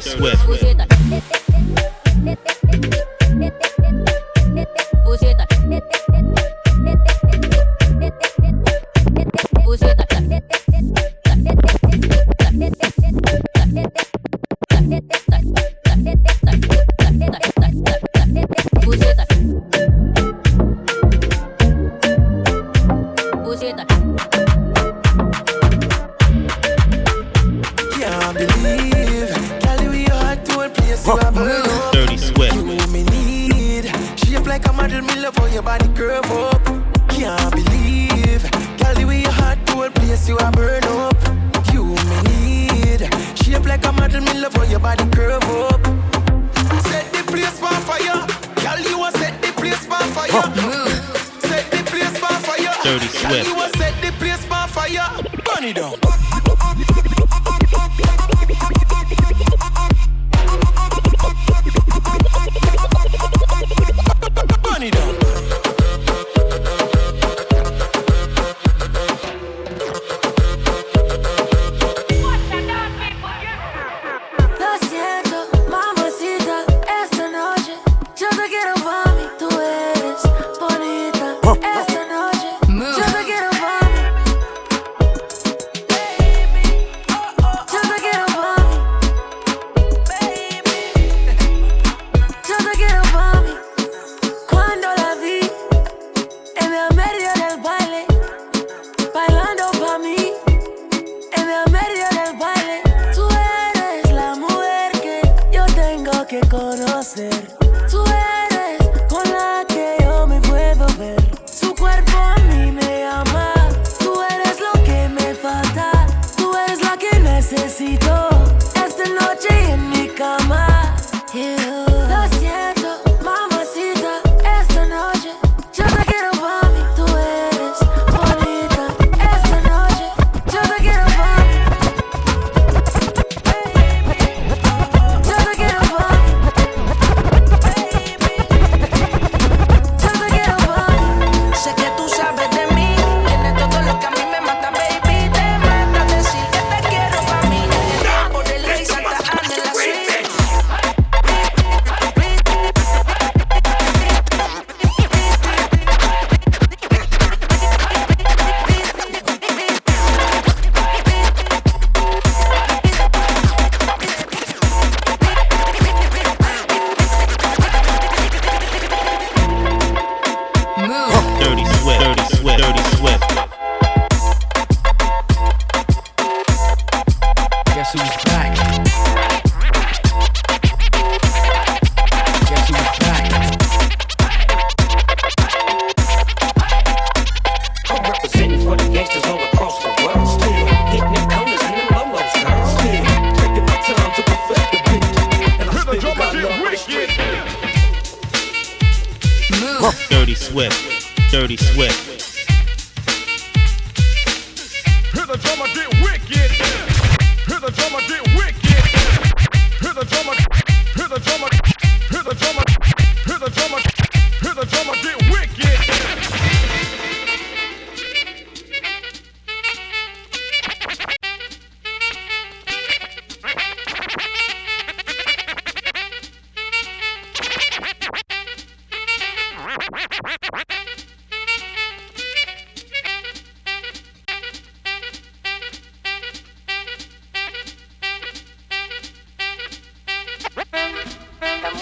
Swift, Dirty,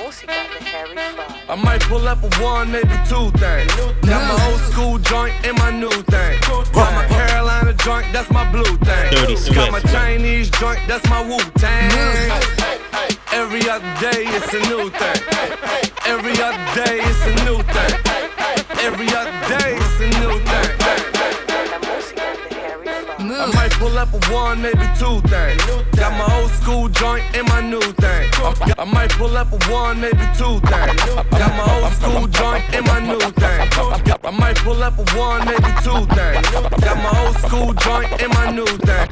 I might pull up a one, maybe two things. Got my old school joint and my new thing. Got my Carolina joint, that's my blue thing. Got my Chinese joint, that's my Wu Tang. Every other day it's a new thing. Every other day it's a new thing. Every other day it's a new thing. I might pull up a one, maybe two things. Got my old school joint and my new thing. I might pull up a one, maybe two things. Got my old school joint and my new thing. I might pull up a one, maybe two things. Got my old school joint and my new thing.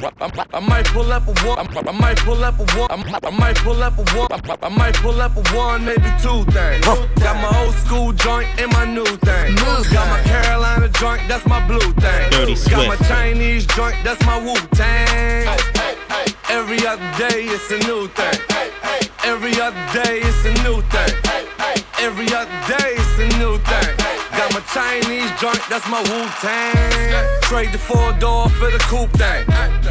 I might pull up a one. I might pull up a one. I might pull up a one. I might pull up a one, maybe two things. Got my old school joint and my new thing. Got my Carolina joint, that's my blue thing. Got my Chinese joint, that's that's my Wu Tang. Every other day it's a new thing. Every other day it's a new thing. Every other day it's a new thing. Got my Chinese joint, that's my Wu Tang. Trade the four door for the coupe thing.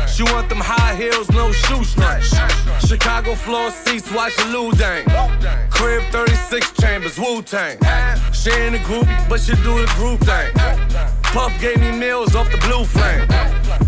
She want them high heels, no shoestrings. Chicago floor seats, watch a Luol Deng. Crib 36 chambers, Wu Tang. She in the group, but she do the group thing. Puff gave me meals off the blue flame.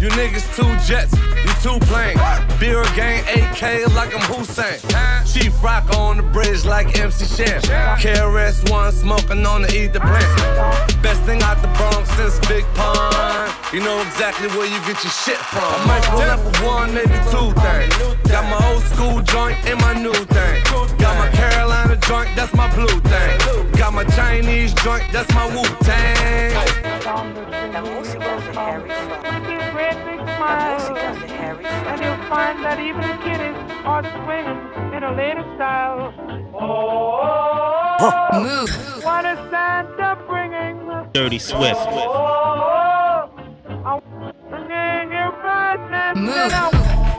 You niggas two jets, you two planes. Beer gang 8K like I'm Hussein. Chief rock on the bridge like MC Shan. KRS One smoking on the ether plant. Best thing out the Bronx since Big Pun. You know exactly where you get your shit from. I might pull up one, maybe two things. Got my old school joint and my new thing. Got my Carolina joint, that's my blue thing. Got my Chinese joint, that's my Wu Tang. La música de Harry Fraud. His great big La smile. música de Harry And you'll find that even kiddies are swinging in a later style. Move. What is Santa bringing? Dirty Swift. Oh, I'm bringing you badness. Move.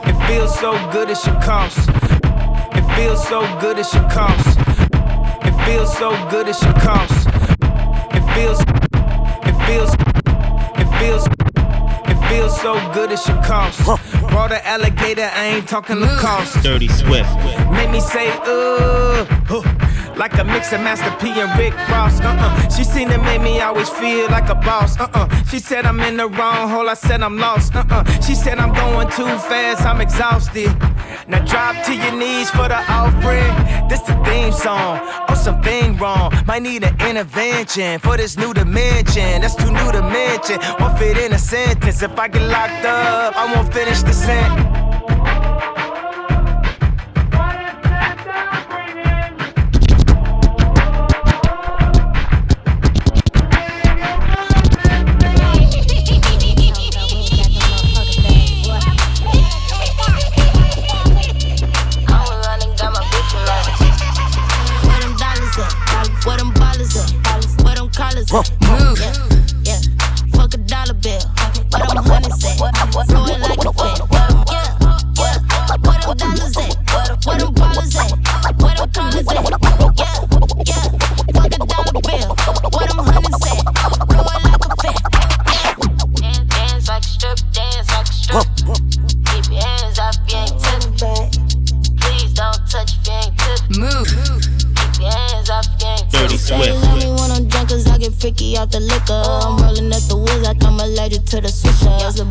It feels so good it should cost. It feels so good it should cost. It feels so good it should cost. It feels. It feels. It feels. It feels so good it should cost. Brought an alligator, I ain't talking the cost. Dirty Swift. Make me say, uh, huh, like a mix of Master P and Rick Ross. Uh uh. She seen it make me always feel like a boss. Uh uh. She said I'm in the wrong hole. I said I'm lost. Uh uh. She said I'm going too fast. I'm exhausted. Now drop to your knees for the offering. This the theme song. Oh, something wrong. Might need an intervention for this new dimension. That's too new to mention. Won't fit in a sentence. If I get locked up, I won't finish the sentence. Dance like a strip. Keep your hands off, you ain't tipping. Please don't touch if you ain't tipping. Move. Keep your hands off, you ain't Dirty Say Swift. love me when I'm drunk cause I get freaky off the liquor. I'm rolling up the woods like I'm allergic to the switcher. Yes, the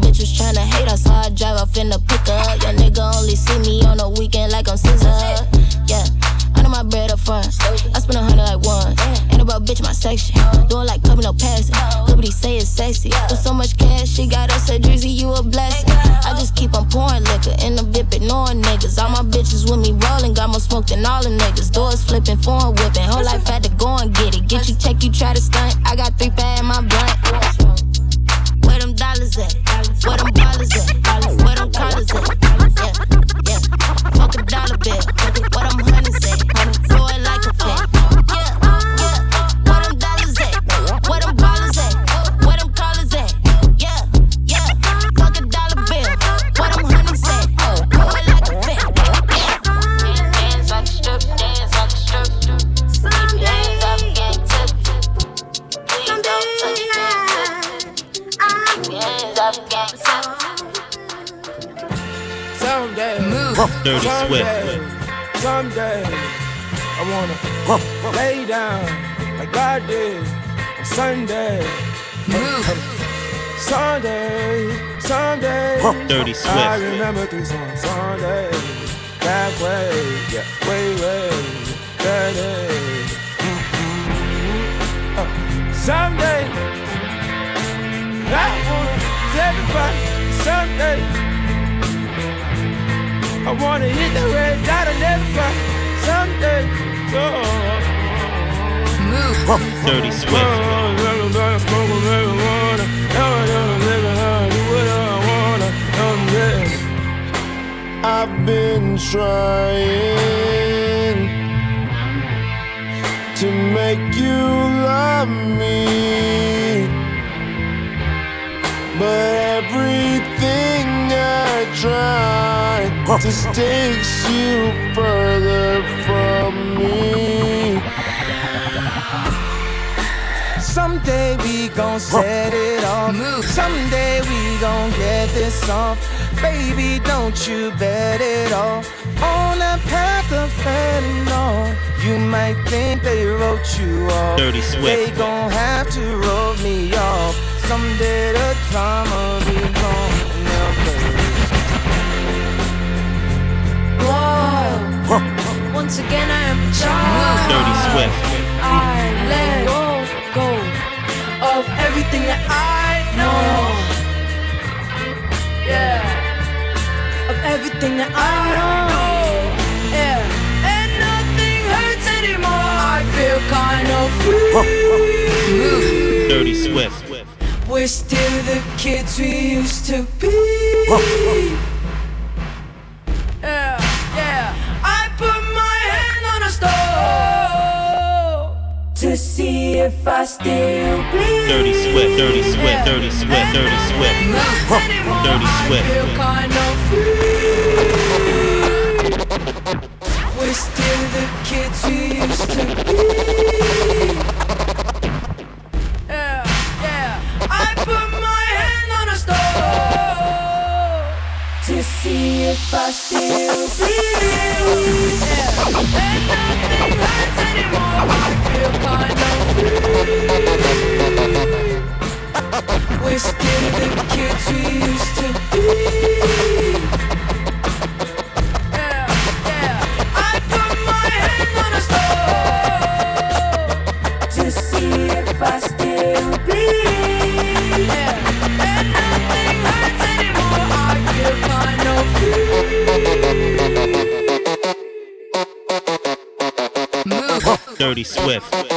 Dirty I remember these on Sunday. That way, yeah, way, way, that day. Mm-hmm. Uh, someday, I wanna everybody someday. I wanna hit the red dot and everybody someday. So, Move. Dirty Swift. Been trying to make you love me, but everything I try just takes you further from me. Someday we gon' set it off. Someday we gon' get this off. Baby, don't you bet it all on that path of fentanyl. You might think they wrote you off. Dirty Swift. They gon' have to roll me off. Someday the drama be gone. and they'll. Whoa. Once again, I am a child. Dirty Swift. I let go, go of everything that I know. Yeah. Of everything that I know. Yeah. And nothing hurts anymore. I feel kind of free. Dirty Swift. We're still the kids we used to be. Yeah, yeah. I put my hand on a stove to see if I still bleed. Dirty Swift. Dirty Swift. Dirty Swift. Dirty Swift. Dirty Swift. Still the kids we used to be. Yeah, yeah. I put my hand on a to see if I still anymore. I feel kind of free. We're still the kids we used to be. Dirty Swift.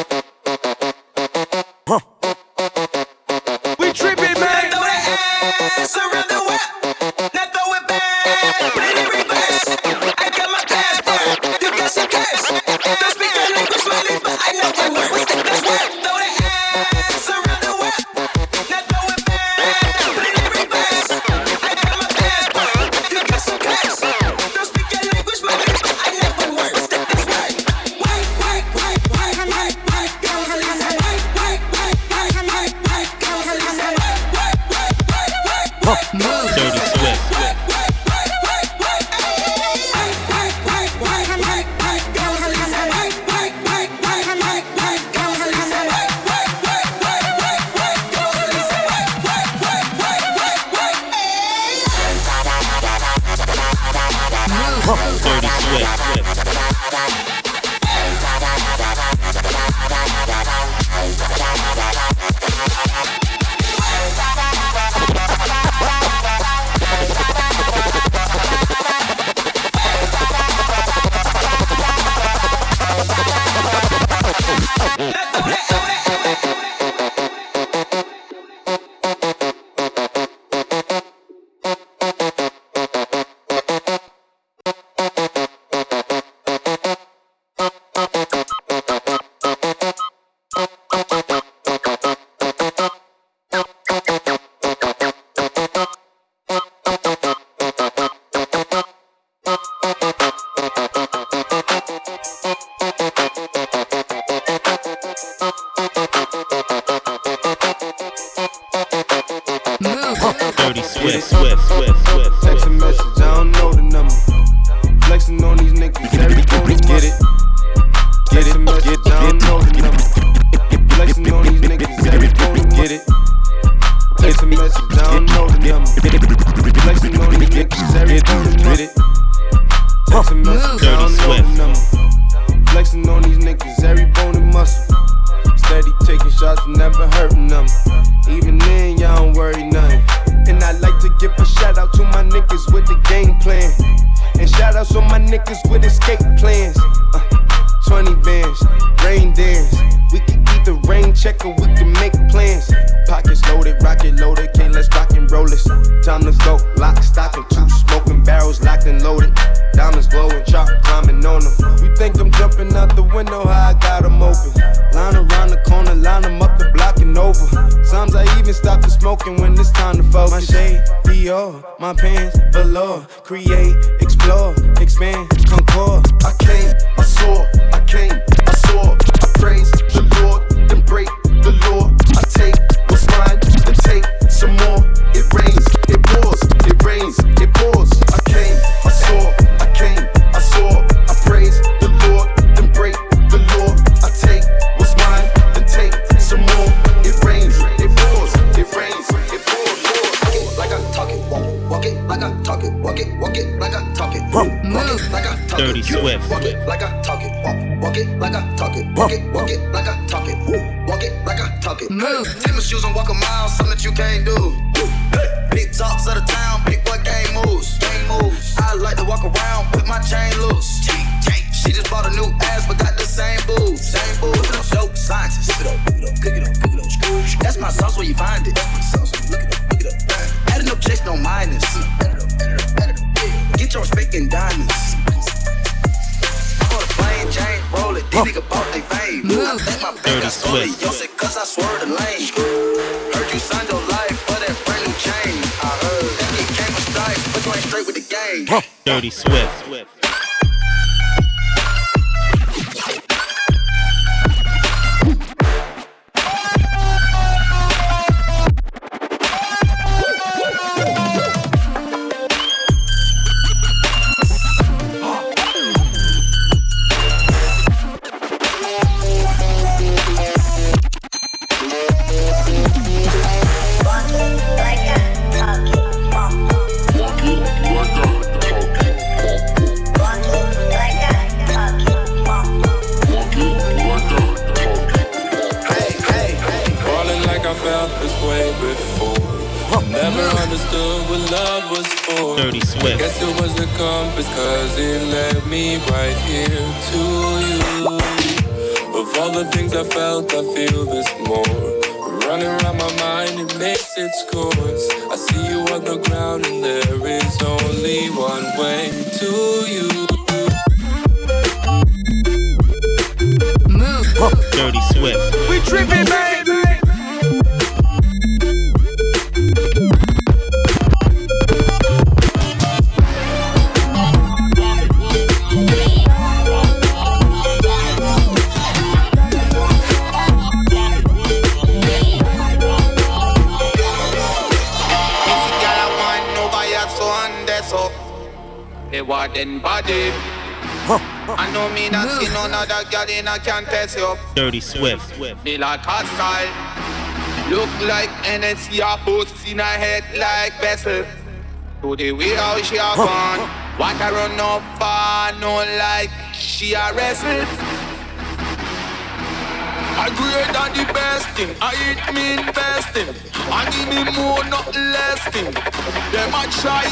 Felt this way before. Never understood what love was for. Dirty Swift. Guess it was the compass, cause it led me right here to you. Of all the things I felt, I feel this more. Running around my mind, it makes its course. I see you on the ground, and there is only one way to you. Dirty Swift. We tripping, baby. They want them body. I know me not see none other girl in a can test you. Dirty Swift. They like hot style. Look like NSC a post in her head like vessel. To the way how she a gone. Want to run up far, no like she a wrestle. I great than the best thing. I eat me investing. I give me more, not less thing. Them a try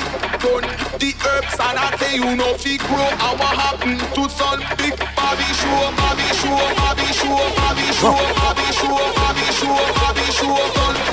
gun the herbs and I tell you no fi grow. And what happen to some big Bobby show, Bobby show, Bobby show, Bobby show, Bobby show, Bobby show, Bobby show, big Bobby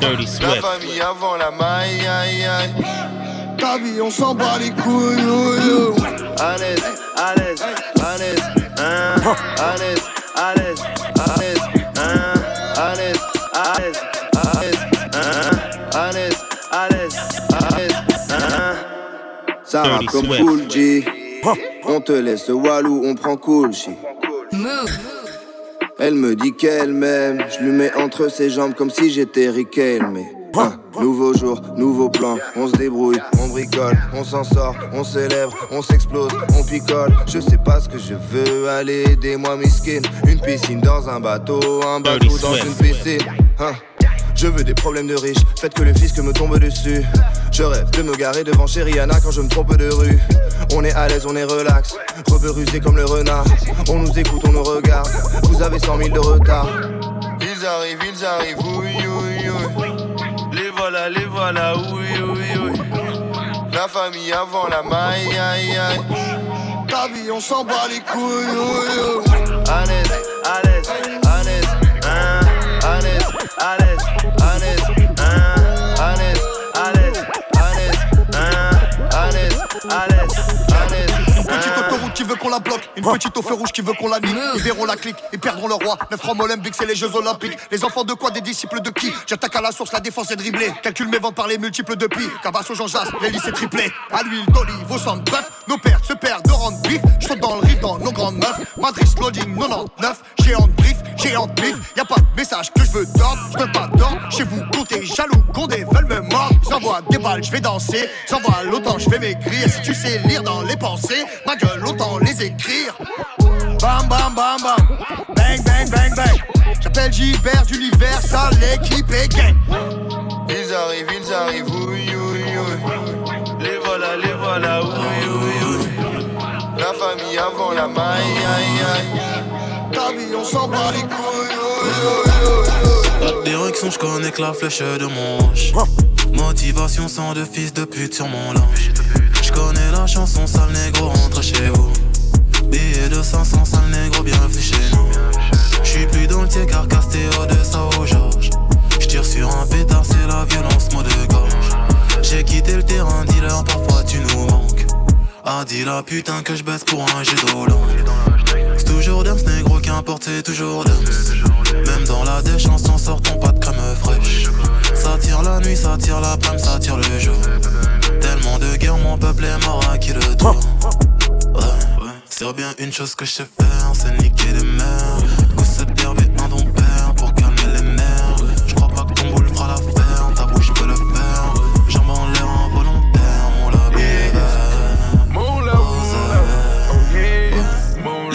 La famille avant la maille, aïe, aïe. Ta vie, on s'en bat les couilles, oui, oui. À l'aise, à l'aise, à l'aise, hein. À l'aise, à l'aise, à l'aise, hein. À l'aise, à l'aise, à l'aise, hein. À l'aise, à l'aise, à l'aise, hein. Ça rappe comme. Cool G. On te laisse Walou, on prend cool shit. Elle me dit qu'elle m'aime, je lui mets entre ses jambes comme si j'étais Rickel, mais hein, nouveau jour, nouveau plan, on se débrouille, on bricole, on s'en sort, on célèbre, on s'explose, on picole. Je sais pas ce que je veux, aller aidez-moi miskin, une piscine dans un bateau, un bateau dans une piscine. hein. Je veux des problèmes de riches, faites que le fisc me tombe dessus. Je rêve de me garer devant chez quand je me trompe de rue. On est à l'aise, on est relax, rebeu rusé comme le renard. On nous écoute, on nous regarde. Vous avez 100 000 de retard. Ils arrivent, ils arrivent, oui. Les voilà, les voilà, oui. La famille avant la maille, aïe, aïe. Ta on s'en bat les couilles, oui. À l'aise. À l'aise, à l'aise, à l'aise. À l'aise, à l'aise, à l'aise. À l'aise, à l'aise, à l'aise. Une petite autoroute qui veut qu'on la bloque, une petite au feu rouge qui veut qu'on la nique. Ils verront la clique, ils perdront le roi. Neuf francs Olympique, c'est les Jeux Olympiques. Les enfants de quoi Des disciples de qui? J'attaque à la source, la défense est dribblée. Calcule mes ventes par les multiples de pi. Cabasso Jean Jas, les lycées triplés. À l'huile d'olive, au centre bref, nos pères se perdent de rendre bif. Je saute dans le riff dans nos grandes meufs. Madrid loading 99, géant de brief, géant de bif. Y a pas de message que je veux tordre, je veux pas d'ordre. Chez vous, comptez jaloux, condés veulent me mordre. J'envoie des balles, je vais danser. J'envoie l'autant, je vais m'écrire. Si tu sais lire dans les pensées, ma gueule, autant les écrire. Bam bam bam bam, bang bang bang bang. J'appelle Gilbert d'univers, ça l'équipe est gang. Ils arrivent, ils arrivent, oui, oui. Les voilà, les voilà, oui. Avant la maille, aïe, aïe. Ta vie, on s'en bat les couilles. oui, oui, oui. La direction, je connais que la flèche de mon hanche. Motivation sans de fils de pute sur mon linge. Je connais la chanson, sale négro, rentre chez vous. Billet de 500, sale négro, bienvenue chez nous. J'suis plus dans le car Castéo de au Georges. J'tire sur un pétard, c'est la violence, mot de gorge. J'ai quitté le terrain, dealer, parfois tu nous manques. Ah, dis la putain que je baisse pour un jet C'est toujours Dams, négro, qu'importe, c'est toujours Dams. Même dans la déchance, en sortant pas de crème fraîche. Ça tire la nuit, ça tire la ça tire le jour. Tellement de guerre, mon peuple est mort à qui le tour. Ouais. C'est bien une chose que je sais faire, c'est niquer les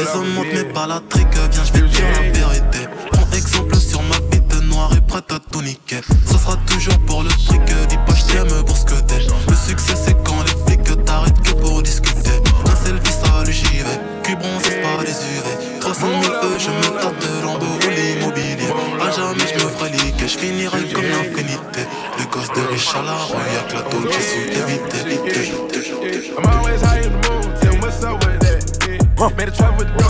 Les hommes montent mais pas la trique, viens je vais dire la vérité. Prends exemple sur ma bite noire et prête à tout niquer Ça sera toujours pour le fric, dis pas je t'aime pour ce que t'es Made a travel with dope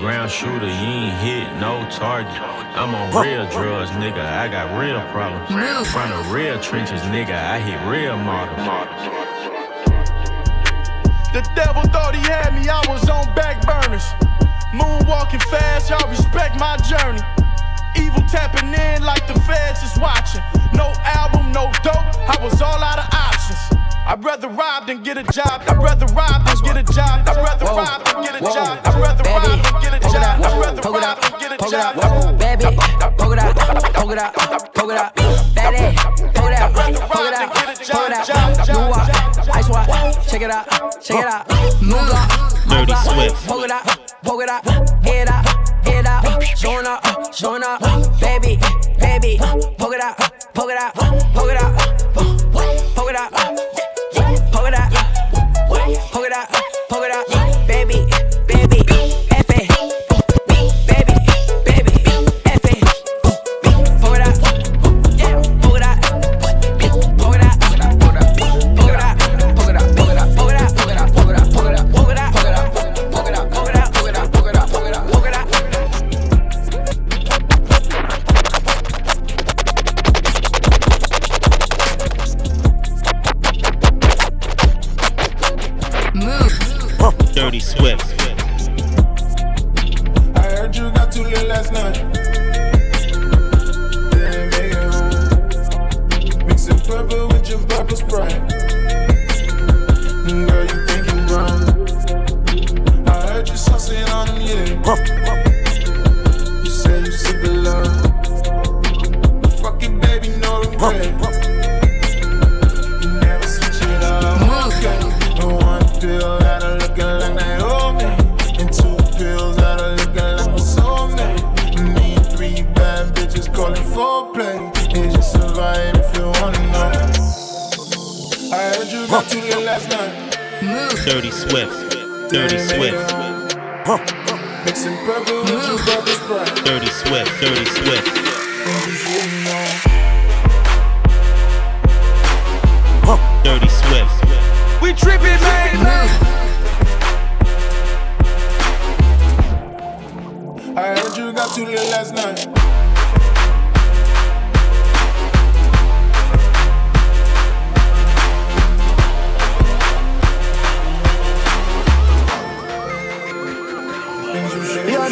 Instagram shooter, you ain't hit no target. I'm on real drugs, nigga, I got real problems. From the real trenches, nigga, I hit real models. The devil thought he had me, I was on back burners. Moonwalking fast, y'all respect my journey. Evil tapping in like the feds is watching. No album, no dope, I was all out of options. I'd rather rob than get a job. I'd rather rob than get a job. I'd rather rob than get a job. I'd rather rob than get a job. I'd rather rob than get a job. Baby, poke it out, poke it out, poke it out. Fatty, poke it out, poke it out, poke it out. New watch, ice watch, check it out, check it out. New Glock, Dirty Swift. Poke it out, poke it out, head out, head out. Showing up, showing up, baby, baby. Poke it out, poke poke it out, poke it out, It's just a vibe if you wanna know. I heard you got too lit last night. Dirty Swift. Dirty Swift. Mixing purple with your purple sprite. Dirty Swift. Dirty Swift. Dirty Swift. We tripping, man. I heard you got too lit last night.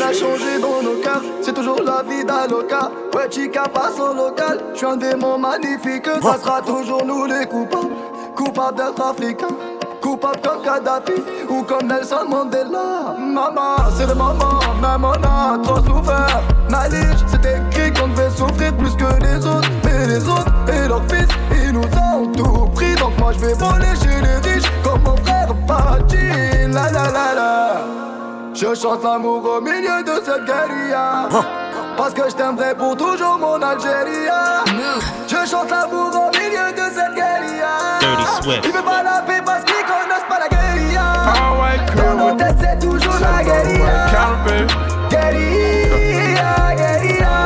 N'a changé dans nos cœurs, c'est toujours la vie d'Aloca. Ouais, chica passe au local, je suis un démon magnifique. Ça sera toujours nous les coupables, coupables d'être africains. Coupables comme Kadhafi ou comme Nelson Mandela. Maman, c'est le moment, même on a trop souffert. Malige, c'est écrit qu'on devait souffrir plus que les autres. Mais les autres et leurs fils, ils nous ont tout pris. Donc moi je vais voler chez les riches comme mon frère Pachi. La la la la. Je chante l'amour au milieu de cette guérilla. Parce que je t'aimerai pour toujours mon Algérie. Je chante l'amour au milieu de cette guérilla. Dirty Swift. Il veut pas la paix parce qu'ils connaissent pas la guérilla. Dans nos with têtes c'est toujours la guérilla. Guérilla, guérilla.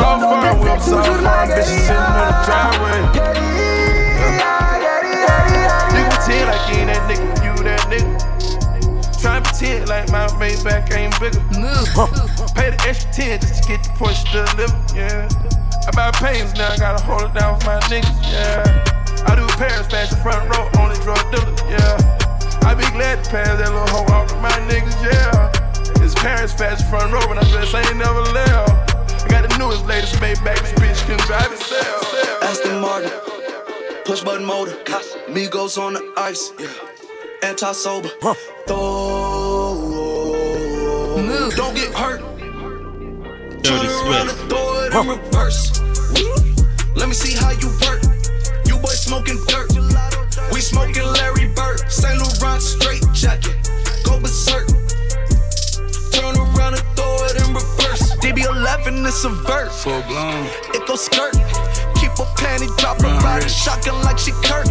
Dans nos têtes c'est toujours la fire bitches sitting in the driveway. Guérilla, guérilla, Nigga pretend like you ain't that nigga, you that nigga. Try and pretend like my Maybach ain't bigger. Pay the extra 10 just to get the push delivered, yeah. I buy pains now, I gotta hold it down for my niggas, yeah. I do Paris fashion front row on the drug dealer, yeah. I be glad to pass that little hoe off to my niggas, yeah. It's Paris fashion front row, but I dress ain't never left. I got the newest, latest Maybach, this bitch can drive itself. Aston Martin, push button motor, Migos on the ice, yeah. anti sober. Throw, don't get hurt. Dirty Swift. throw it in reverse. Let me see how you work. You boys smoking dirt. We smoking Larry Bird. Saint Laurent straight jacket. Go berserk. Turn around and throw it in reverse. DB11 is a verse. Full blown. It goes skirt. Keep a panty dropper riding shotgun like she Kurt.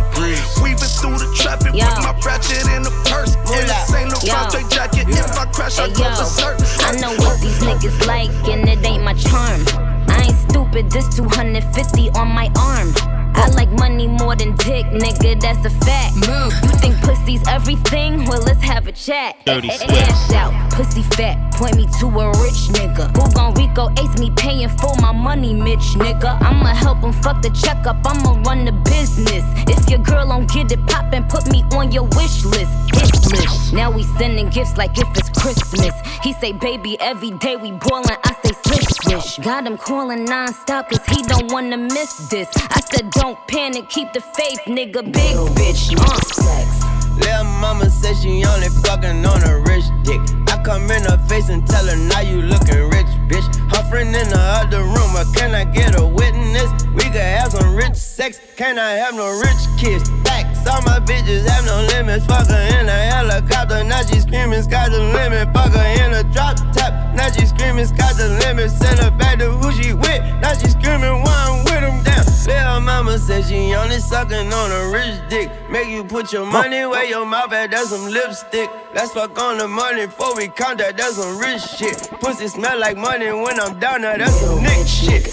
Weaving through the traffic Yo. with my ratchet in the purse. In a Saint Laurent Yo. straight jacket. If I crash, I Hey, go yo, berserk. I know what these niggas like, and it ain't my charm. I ain't stupid, this 250 on my arm. I like money more than dick, nigga, that's a fact. You think pussy's everything? Well, let's have a chat. Dirty A- a- Swift. Ass out, pussy fat, point me to a rich nigga. Who gon' Rico ace me paying for my money, Mitch, nigga? I'ma help him fuck the checkup, I'ma run the business. If your girl don't get it poppin', put me on your wish list. Hit list. Now we sending gifts like if it's Christmas. He say, baby, every day we boilin', I say swish swish. Got him calling non-stop cause he don't wanna miss this. I said, don't panic, keep the faith, nigga, big bitch. Uh. Little mama said she only fucking on a rich dick. Come in her face and tell her now you looking rich, bitch. Her friend in the other room, or can I get a witness? We could have some rich sex, can I have no rich kids? Facts, all my bitches have no limits. Fuck her in a helicopter, now she screaming, sky the limit. Fuck her in a drop top, now she screaming, sky the limit. Send said she only sucking on a rich dick. Make you put your money where your mouth at, that's some lipstick. Let's fuck on the money before we count that, that's some rich shit. Pussy smell like money when I'm down there, that's some Nick shit.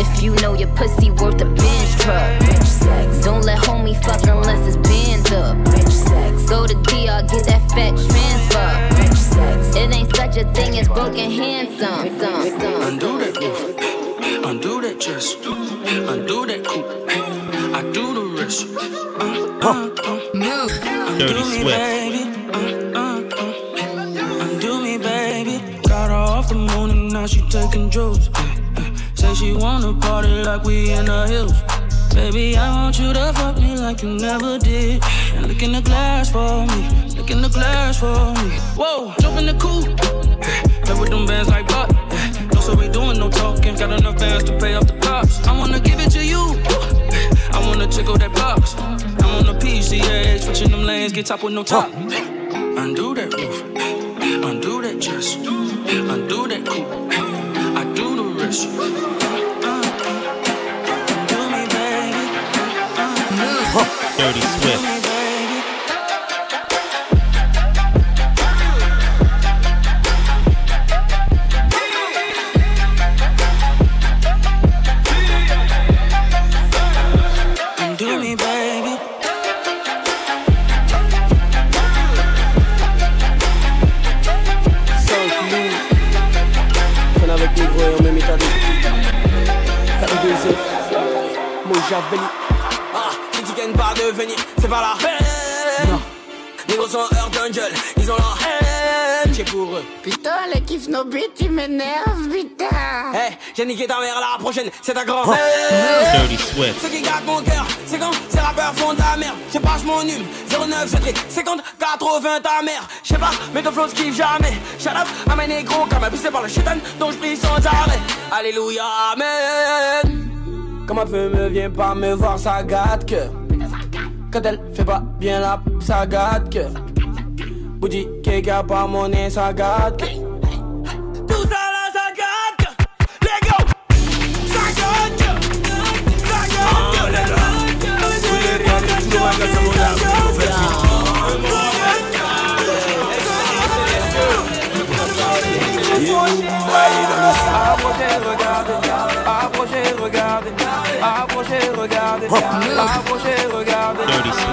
If you know your pussy worth a Benz truck, rich sex. Don't let homie fuck unless it's Benz up, rich sex. Go to DR, get that fat transfer, rich sex. It ain't such a thing as broken handsome. Undo that roof, undo that chest, undo that coupe. Do. Uh, uh, uh. Move. Undo Dirty me, Swift. baby. Undo me, baby. Got her off the moon and now she taking drugs. Say she wanna party like we in the hills. Baby, I want you to fuck me like you never did. And look in the glass for me. Look in the glass for me. Whoa, jump in the coupe. Play with them bands like Buck. No, so we doing no talking. Got enough bands to pay off the cops. I wanna give it to you. I wanna tickle that box. I'm on the PCA, switching them lanes, get top with no top. Undo that roof, undo that chest, undo that coupe. I do the rest. Uh. Me, baby. Uh. Dirty Swift. 4 2 F. Mojaveli. Ah, qui dit qu'elle pas de venir, c'est pas la peine. Non. Négros sont Earth Angel, ils ont la haine. J'ai pour eux. Putain, les kiffs nos beats, tu m'énerves, putain. Hey, j'ai niqué ta mère la prochaine, c'est ta grand-mère. Dirty Swift. Ce qui garde mon cœur, c'est quand ces rappeurs font de la merde. Je passe mon hume, 09, je trie 50, 80 ta mère. Je sais pas, mais ton flow kiffe jamais. Shut up, à mes négros, comme abusé par le chétan, dont je prie sans arrêt. Alléluia, amen. Ma femme me vient pas me voir, ça gâte que. Quand elle fait pas bien la ça gâte que. Bougie, quelqu'un pas monnaie, ça gâte que. Tout ça là, ça gâte. Les gars, ça gâte. Ça gâte. Regardez, approchez, regardez, approchez, regardez, approchez, regardez.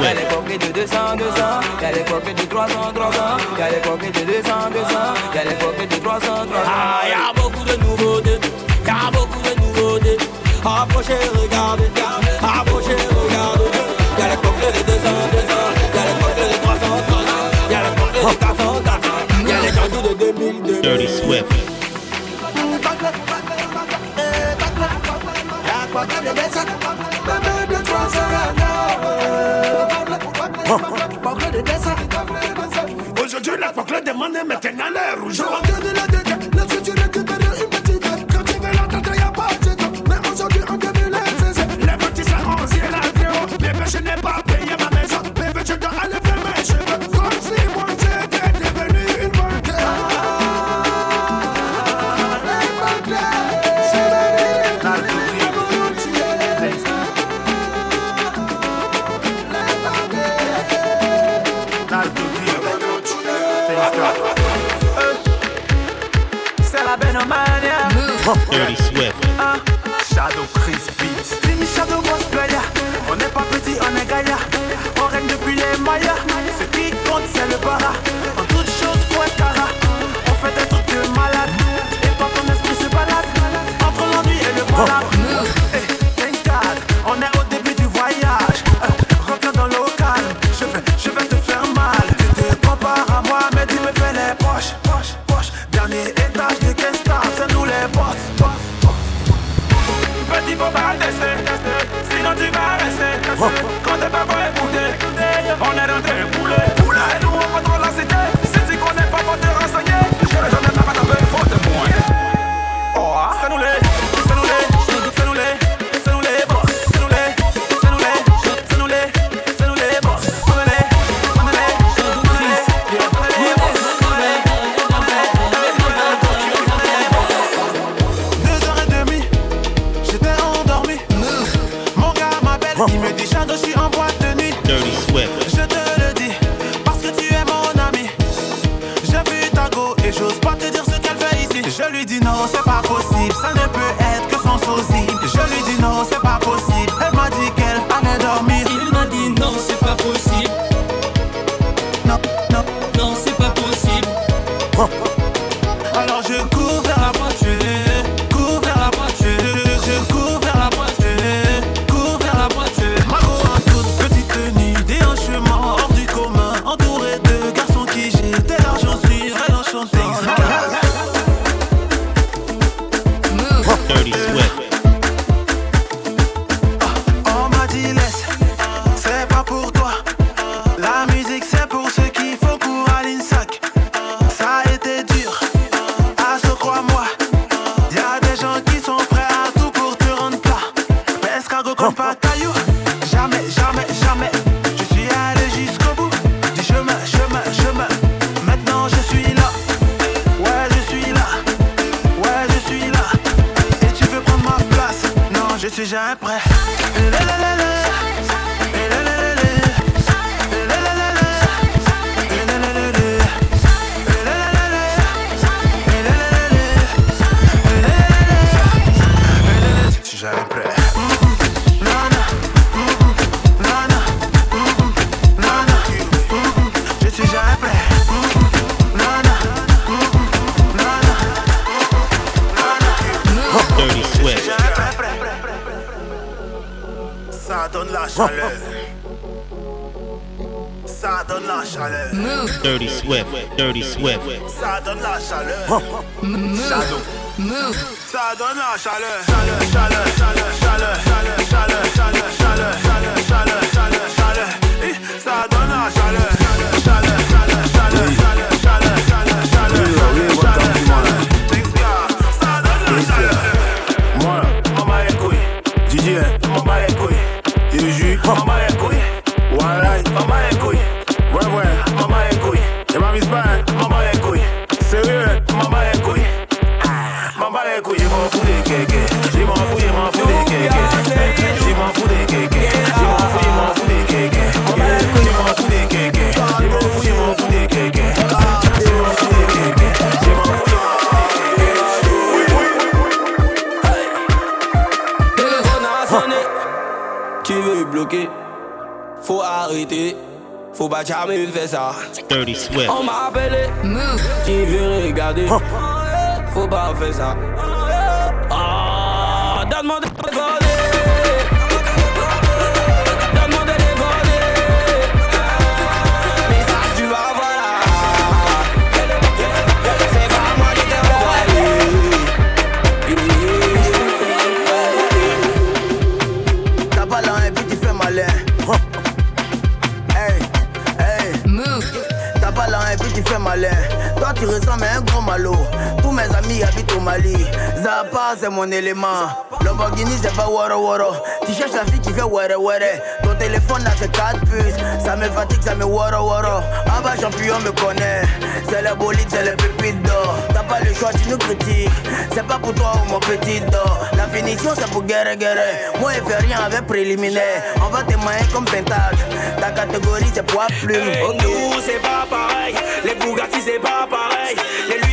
Y'a les coquets de 200, 200, y'a les coquets de 300, 300, y'a les coquets de 200, 200, y'a les coquets de 300, 300. Ah, y'a beaucoup de nouveautés, y'a beaucoup de nouveautés. Approchez, regardez, approchez, regardez. Y'a les coquets de 200, 200, y'a les coquets de 300, 300, y'a les coquets de 400, 400, y'a les jandous de 2000, 2000. Dirty Swift. Aujourd'hui, la coque demande maintenant les rouges. Alors je cours vers la Dirty Swift. Ça donne la chaleur. Ça donne la chaleur. Chaleur, chaleur, chaleur, chaleur, chaleur, chaleur, chaleur, chaleur, chaleur, chaleur, chaleur. Chaleur. Chaleur, chaleur, chaleur, try me fais ça. Dirty Swift. On m'a appelé. Move. Qui veut regarder? Faut pas faire ça. Tous mes amis habitent au Mali. Zappa, c'est mon élément. Lamborghini, c'est pas Waro Waro. Tu cherches la fille qui fait Were Were. Ton téléphone n'a que 4 puces. Ça me fatigue, ça me Waro Waro. Ah bah, champion me connaît. C'est le bolide, c'est le pépites d'or. T'as pas le choix, tu nous critiques. C'est pas pour toi ou mon petit d'or. La finition, c'est pour guerre guerre. Moi, je fais rien avec préliminaire. On va témoigner comme pentade. Ta catégorie, c'est poids plume. Hey, okay. Nous, c'est pas pareil. Les Bugatti, c'est pas pareil. Les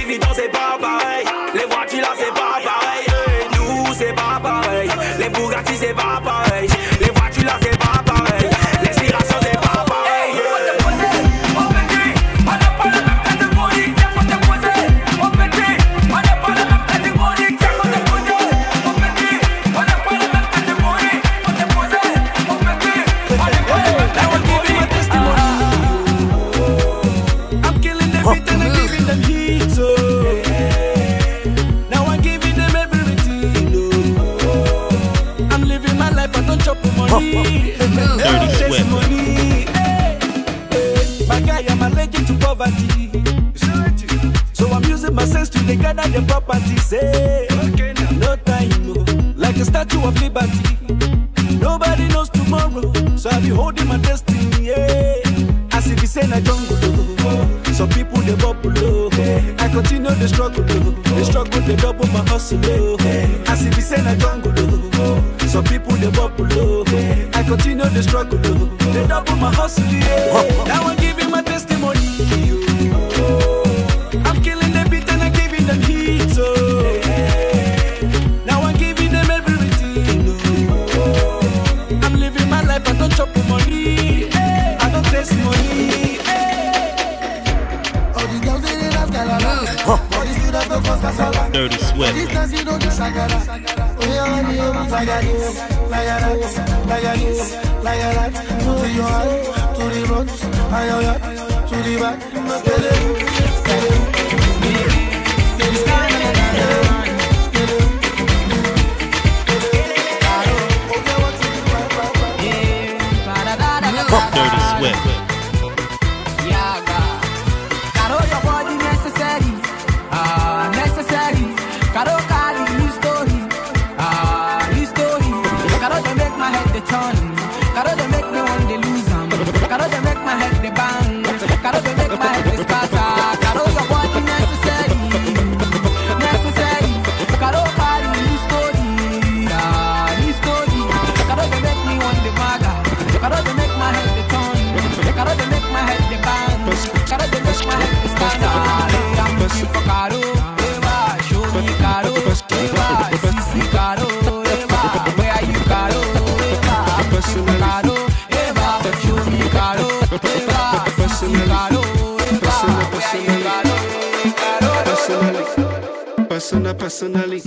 personally.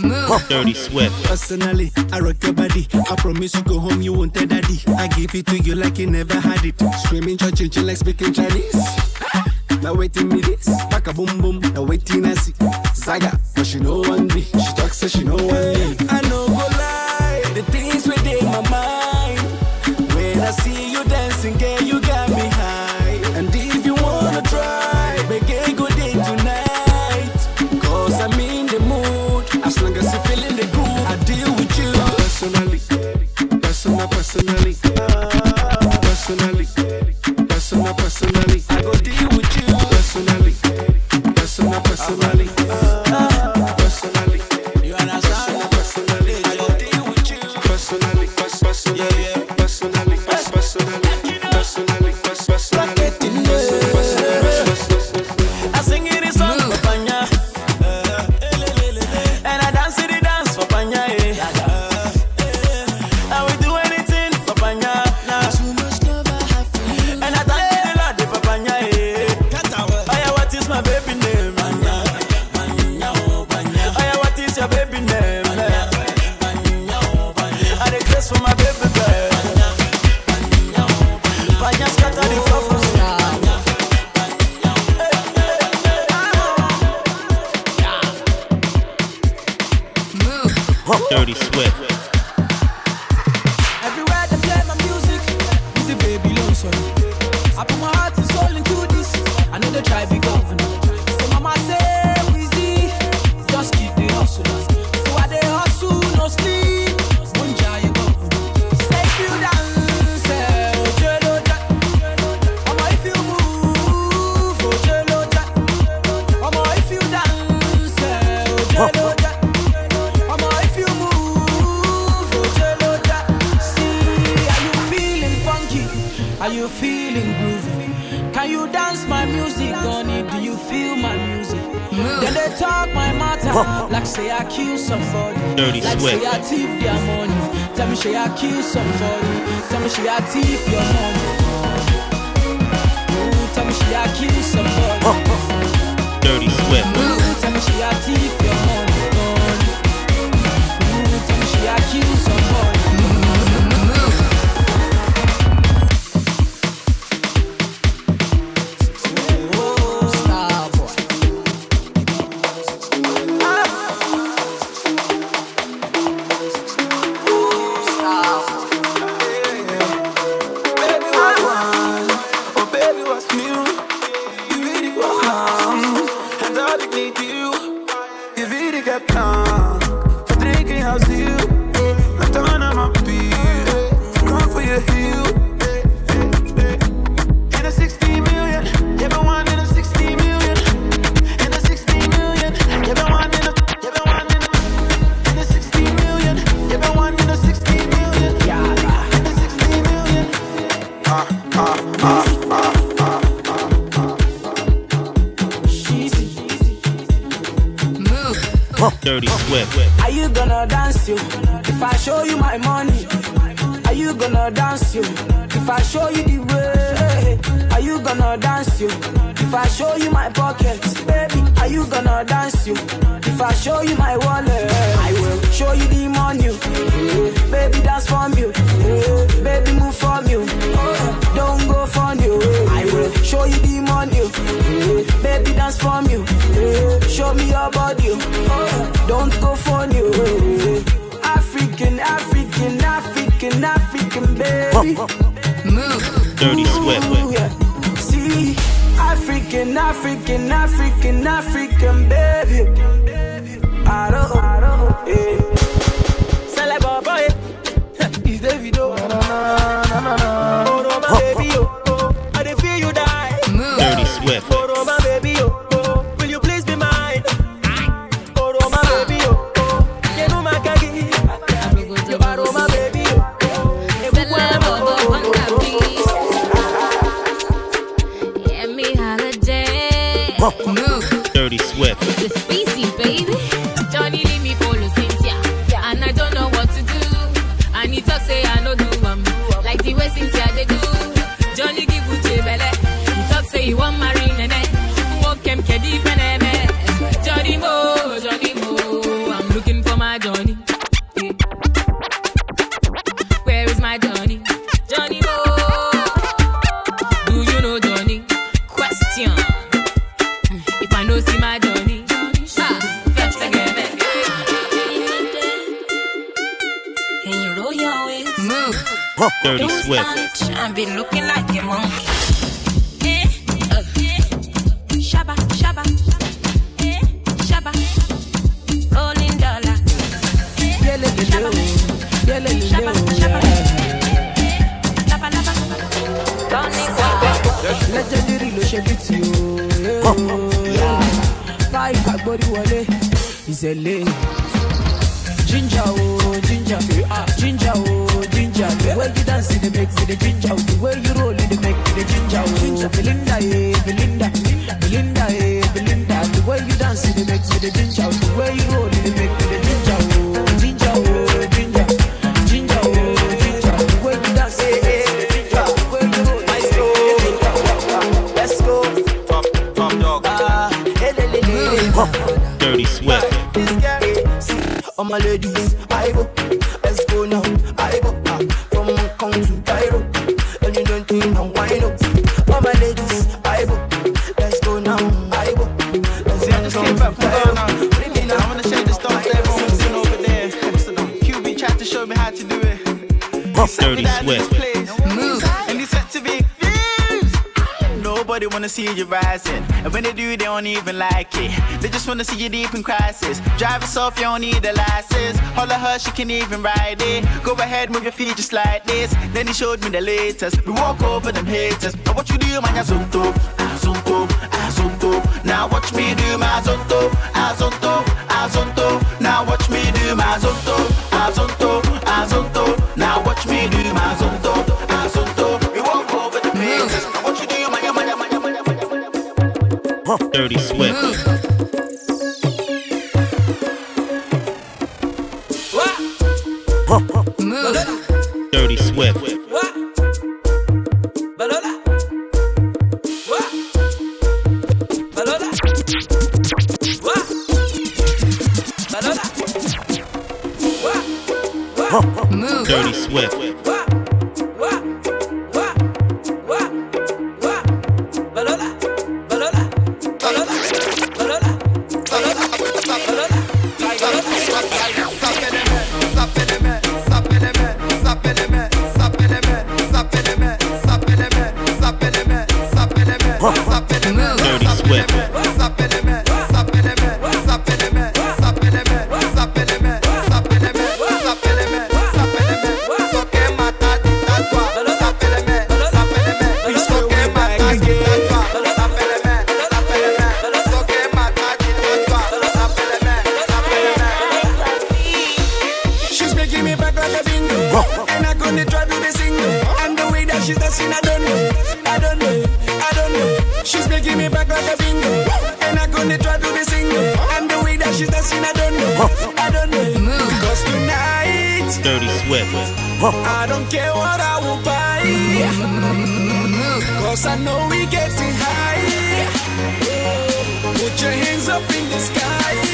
Dirty Swift. Personally, I rock your body. I promise you go home, you won't tell daddy. I give it to you like you never had it. Screaming, churching, like speaking Chinese. Now waiting me this, back a boom boom. Now waiting I see Zaga, but she know one me. She talks so she know one me. I know go lie, the things within my mind when I see. you? If I show you my pockets, baby, are you gonna dance you? If I show you my wallet, African, African Dirty Swift. look showed me how to do it. Dirty Swift. Move. And said to Nobody wanna see you rising, and when they do, they don't even like it. They just wanna see you deep in crisis. Drive us off, you don't need a license. Holler her, she can even ride it. Go ahead, move your feet just like this. Then he showed me the latest. We walk over them haters. Now what you do, man, azonto, azonto, azonto. Now watch me do my azonto, azonto, azonto. Now watch me do my azonto, azonto. Ah, Dirty Swift. don't know, I don't know, I don't know. She's making me back like a bingo, and I gonna try to be single. And the way that she's dancing, I don't know, I don't know. Cause tonight, Dirty Swift. I don't care what I will buy. Cause I know we're getting high. Put your hands up in the sky.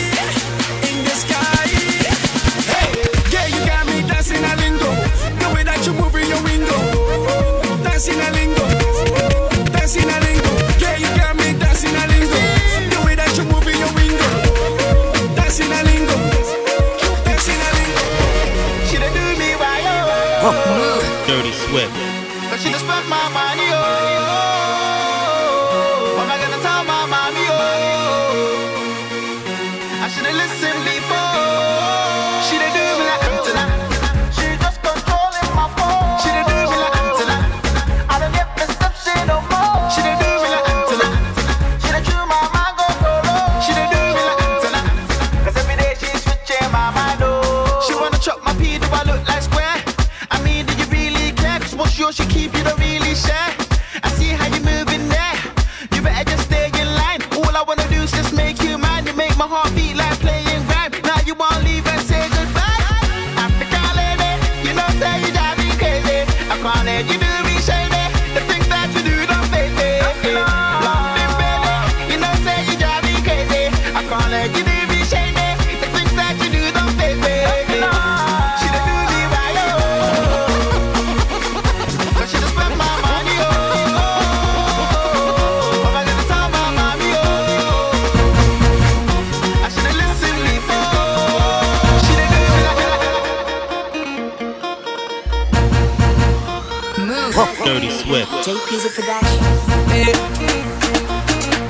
with. JP's a production. Hey.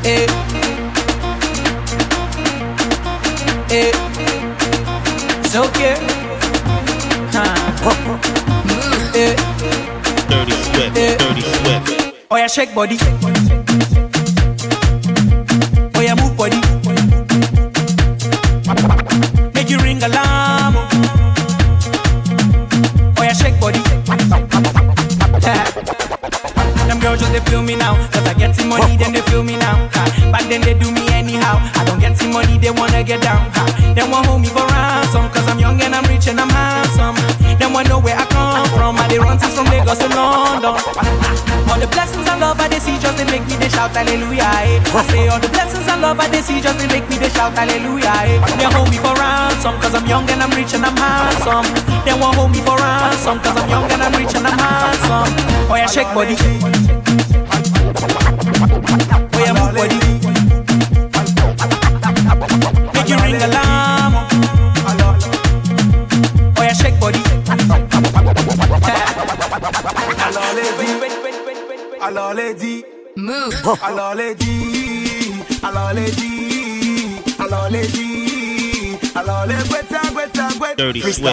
Hey. Hey. Dirty Swift, Dirty Swift. Oh yeah, shake. Shake shake body. get down. Them want hold me for ransom, cause I'm young and I'm rich and I'm handsome. Them want know where I come from, I they run since from Lagos to London. All the blessings and love I they see just they make me they shout hallelujah. Eh. I say all the blessings and love I they see just they make me they shout hallelujah. Eh. They hold me for ransom, cause I'm young and I'm rich and I'm handsome. They want hold me for ransom, cause I'm young and I'm rich and I'm handsome. Oh yeah, shake body. Oh yeah, move body. Alors les dit, alors les dit, alors les dit, alors les guetta, guetta, guetta. Dirty Swift.